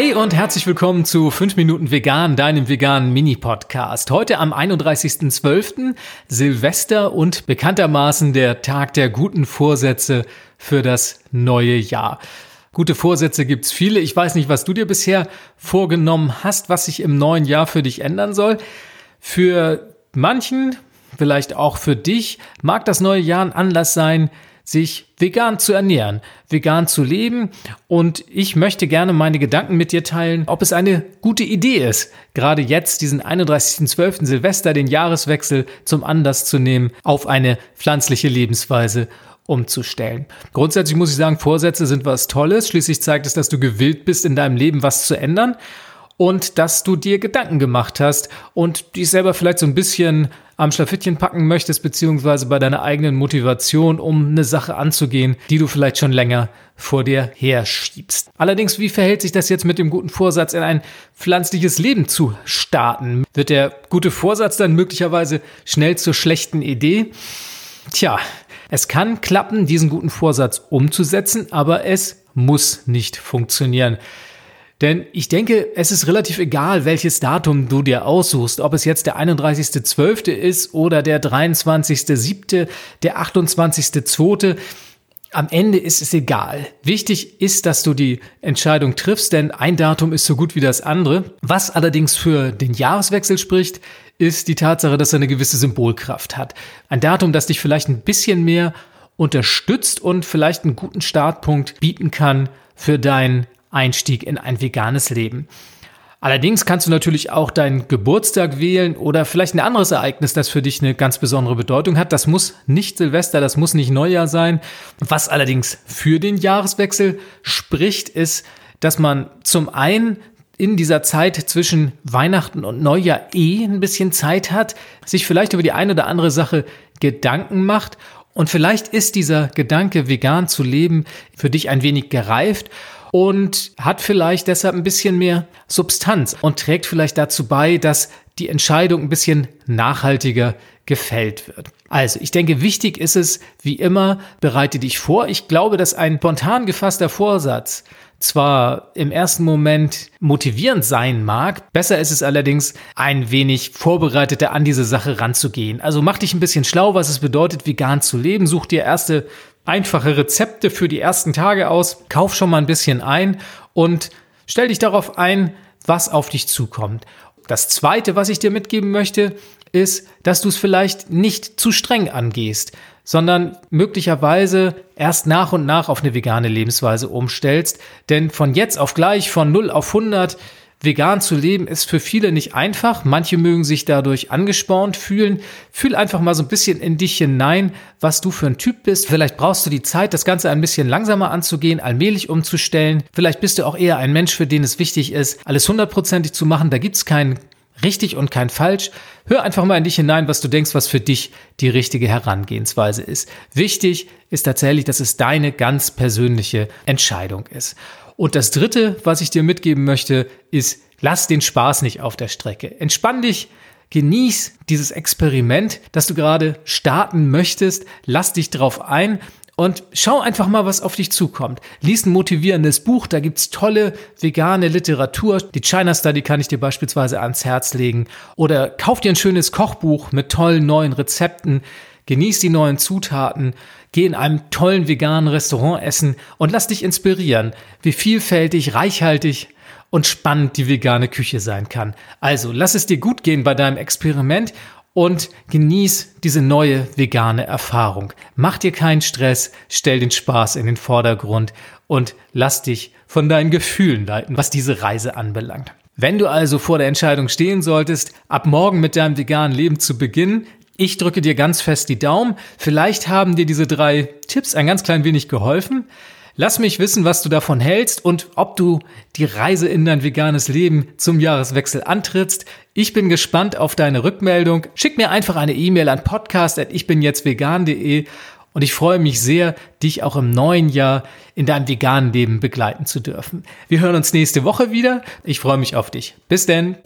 Hey und herzlich willkommen zu 5 Minuten Vegan, deinem veganen Mini-Podcast. Heute am 31.12. Silvester und bekanntermaßen der Tag der guten Vorsätze für das neue Jahr. Gute Vorsätze gibt's viele. Ich weiß nicht, was du dir bisher vorgenommen hast, was sich im neuen Jahr für dich ändern soll. Für manchen, vielleicht auch für dich, mag das neue Jahr ein Anlass sein, sich vegan zu ernähren, vegan zu leben. Und ich möchte gerne meine Gedanken mit dir teilen, ob es eine gute Idee ist, gerade jetzt diesen 31.12. Silvester, den Jahreswechsel zum Anlass zu nehmen, auf eine pflanzliche Lebensweise umzustellen. Grundsätzlich muss ich sagen, Vorsätze sind was Tolles. Schließlich zeigt es, dass du gewillt bist, in deinem Leben was zu ändern und dass du dir Gedanken gemacht hast und dich selber vielleicht so ein bisschen am Schlafittchen packen möchtest, beziehungsweise bei deiner eigenen Motivation, um eine Sache anzugehen, die du vielleicht schon länger vor dir herschiebst. Allerdings, wie verhält sich das jetzt mit dem guten Vorsatz, in ein pflanzliches Leben zu starten? Wird der gute Vorsatz dann möglicherweise schnell zur schlechten Idee? Tja, es kann klappen, diesen guten Vorsatz umzusetzen, aber es muss nicht funktionieren. Denn ich denke, es ist relativ egal, welches Datum du dir aussuchst, ob es jetzt der 31.12. ist oder der 23.07., der 28.02. Am Ende ist es egal. Wichtig ist, dass du die Entscheidung triffst, denn ein Datum ist so gut wie das andere. Was allerdings für den Jahreswechsel spricht, ist die Tatsache, dass er eine gewisse Symbolkraft hat. Ein Datum, das dich vielleicht ein bisschen mehr unterstützt und vielleicht einen guten Startpunkt bieten kann für dein Einstieg in ein veganes Leben. Allerdings kannst du natürlich auch deinen Geburtstag wählen oder vielleicht ein anderes Ereignis, das für dich eine ganz besondere Bedeutung hat. Das muss nicht Silvester, das muss nicht Neujahr sein. Was allerdings für den Jahreswechsel spricht, ist, dass man zum einen in dieser Zeit zwischen Weihnachten und Neujahr eh ein bisschen Zeit hat, sich vielleicht über die eine oder andere Sache Gedanken macht und vielleicht ist dieser Gedanke, vegan zu leben, für dich ein wenig gereift und hat vielleicht deshalb ein bisschen mehr Substanz und trägt vielleicht dazu bei, dass die Entscheidung ein bisschen nachhaltiger gefällt wird. Also, ich denke, wichtig ist es, wie immer, bereite dich vor. Ich glaube, dass ein spontan gefasster Vorsatz zwar im ersten Moment motivierend sein mag, besser ist es allerdings, ein wenig vorbereiteter an diese Sache ranzugehen. Also mach dich ein bisschen schlau, was es bedeutet, vegan zu leben. Such dir erste einfache Rezepte für die ersten Tage aus, kauf schon mal ein bisschen ein und stell dich darauf ein, was auf dich zukommt. Das zweite, was ich dir mitgeben möchte, ist, dass du es vielleicht nicht zu streng angehst, sondern möglicherweise erst nach und nach auf eine vegane Lebensweise umstellst. Denn von jetzt auf gleich, von 0 auf 100, Vegan zu leben ist für viele nicht einfach. Manche mögen sich dadurch angespornt fühlen. Fühl einfach mal so ein bisschen in dich hinein, was du für ein Typ bist. Vielleicht brauchst du die Zeit, das Ganze ein bisschen langsamer anzugehen, allmählich umzustellen. Vielleicht bist du auch eher ein Mensch, für den es wichtig ist, alles hundertprozentig zu machen. Da gibt's keinen richtig und kein falsch. Hör einfach mal in dich hinein, was du denkst, was für dich die richtige Herangehensweise ist. Wichtig ist tatsächlich, dass es deine ganz persönliche Entscheidung ist. Und das Dritte, was ich dir mitgeben möchte, ist, lass den Spaß nicht auf der Strecke. Entspann dich, genieß dieses Experiment, das du gerade starten möchtest, lass dich drauf ein und schau einfach mal, was auf dich zukommt. Lies ein motivierendes Buch, da gibt's tolle vegane Literatur. Die China Study kann ich dir beispielsweise ans Herz legen. Oder kauf dir ein schönes Kochbuch mit tollen neuen Rezepten. Genieß die neuen Zutaten, geh in einem tollen veganen Restaurant essen und lass dich inspirieren, wie vielfältig, reichhaltig und spannend die vegane Küche sein kann. Also lass es dir gut gehen bei deinem Experiment und genieß diese neue vegane Erfahrung. Mach dir keinen Stress, stell den Spaß in den Vordergrund und lass dich von deinen Gefühlen leiten, was diese Reise anbelangt. Wenn du also vor der Entscheidung stehen solltest, ab morgen mit deinem veganen Leben zu beginnen, ich drücke dir ganz fest die Daumen. Vielleicht haben dir diese drei Tipps ein ganz klein wenig geholfen. Lass mich wissen, was du davon hältst und ob du die Reise in dein veganes Leben zum Jahreswechsel antrittst. Ich bin gespannt auf deine Rückmeldung. Schick mir einfach eine E-Mail an podcast@ichbinjetztvegan.de und ich freue mich sehr, dich auch im neuen Jahr in deinem veganen Leben begleiten zu dürfen. Wir hören uns nächste Woche wieder. Ich freue mich auf dich. Bis denn.